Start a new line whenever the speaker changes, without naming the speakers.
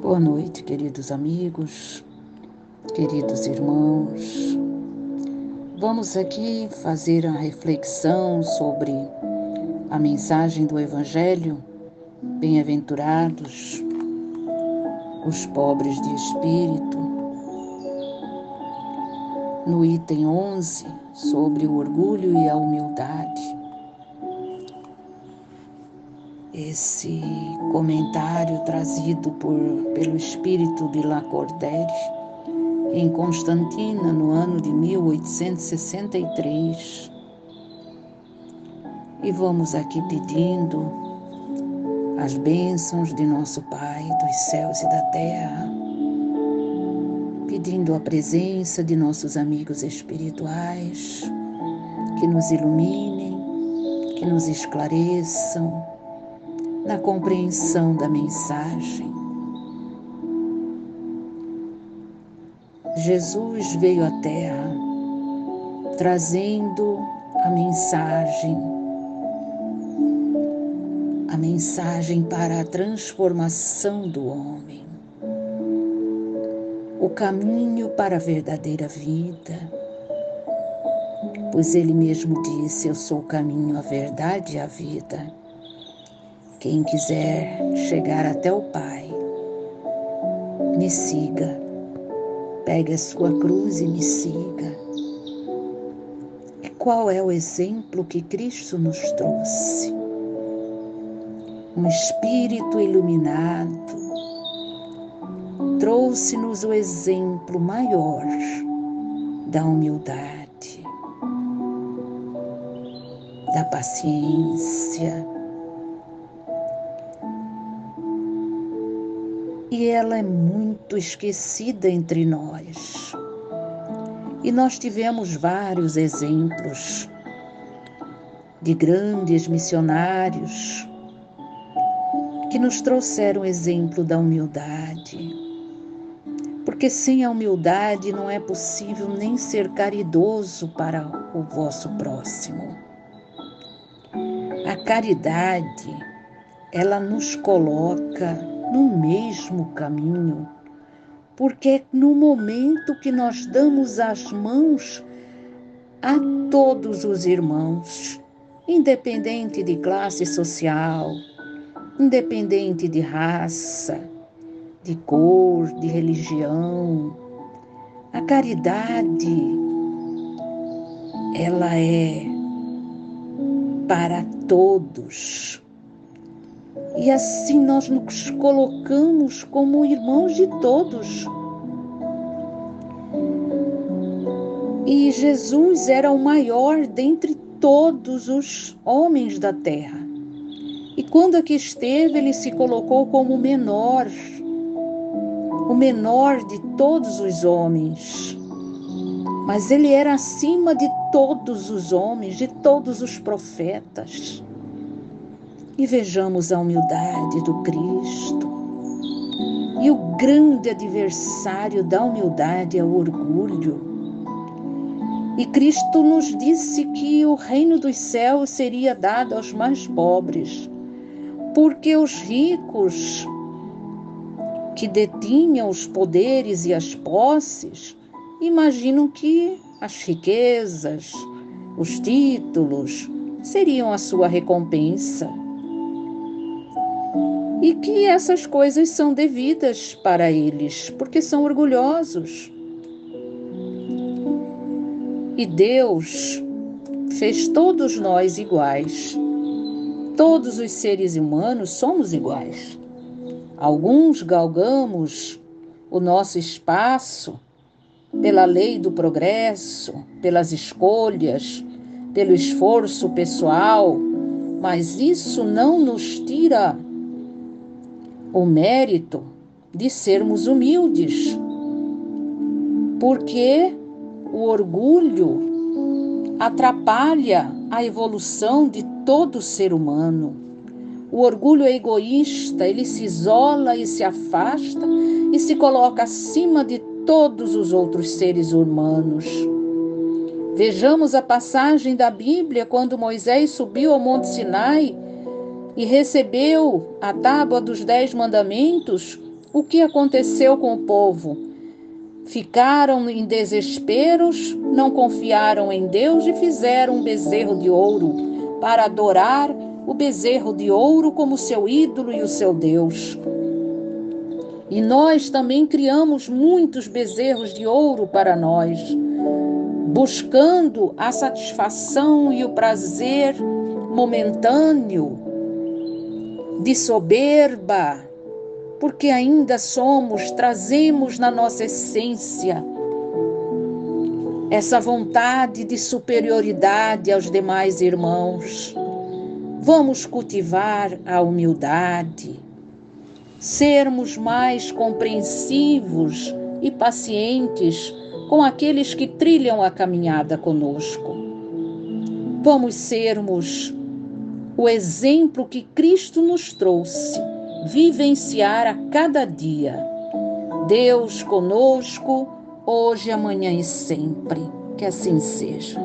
Boa noite, queridos amigos, queridos irmãos. Vamos aqui fazer a reflexão sobre a mensagem do Evangelho. Bem-aventurados os pobres de espírito. No item 11, sobre o orgulho e a humildade. Esse comentário trazido por, pelo espírito de Lacordaire em Constantina no ano de 1863. E vamos aqui pedindo as bênçãos de nosso Pai dos céus e da terra, pedindo a presença de nossos amigos espirituais que nos iluminem, que nos esclareçam na compreensão da mensagem. Jesus veio à Terra trazendo a mensagem, a mensagem para a transformação do homem, o caminho para a verdadeira vida. Pois ele mesmo disse: Eu sou o caminho, a verdade e a vida. Quem quiser chegar até o Pai, me siga. Pegue a sua cruz e me siga. E qual é o exemplo que Cristo nos trouxe? Um espírito iluminado trouxe-nos o exemplo maior da humildade, da paciência, ela é muito esquecida entre nós. E nós tivemos vários exemplos de grandes missionários que nos trouxeram exemplo da humildade. Porque sem a humildade não é possível nem ser caridoso para o vosso próximo. A caridade, ela nos coloca no mesmo caminho, porque é no momento que nós damos as mãos a todos os irmãos, independente de classe social, independente de raça, de cor, de religião. A caridade, ela é para todos. E assim nós nos colocamos como irmãos de todos. E Jesus era o maior dentre todos os homens da terra. E quando aqui esteve, ele se colocou como o menor, o menor de todos os homens. Mas ele era acima de todos os homens, de todos os profetas e vejamos a humildade do Cristo. E o grande adversário da humildade é o orgulho. E Cristo nos disse que o reino dos céus seria dado aos mais pobres, porque os ricos que detinham os poderes e as posses imaginam que as riquezas, os títulos seriam a sua recompensa e essas coisas são devidas para eles, porque são orgulhosos. E Deus fez todos nós iguais. Todos os seres humanos somos iguais. Alguns galgamos o nosso espaço pela lei do progresso, pelas escolhas, pelo esforço pessoal, mas isso não nos tira o mérito de sermos humildes, porque o orgulho atrapalha a evolução de todo ser humano. O orgulho é egoísta, ele se isola e se afasta e se coloca acima de todos os outros seres humanos. Vejamos a passagem da Bíblia quando Moisés subiu ao Monte Sinai e recebeu a tábua dos dez mandamentos, o que aconteceu com o povo? Ficaram em desesperos, não confiaram em Deus e fizeram um bezerro de ouro para adorar o bezerro de ouro como seu ídolo e o seu Deus. E nós também criamos muitos bezerros de ouro para nós, buscando a satisfação e o prazer momentâneo de soberba, porque ainda somos, trazemos na nossa essência essa vontade de superioridade aos demais irmãos. Vamos cultivar a humildade, sermos mais compreensivos e pacientes com aqueles que trilham a caminhada conosco. Vamos sermos o exemplo que Cristo nos trouxe vivenciar a cada dia. Deus conosco, hoje, amanhã e sempre. Que assim seja.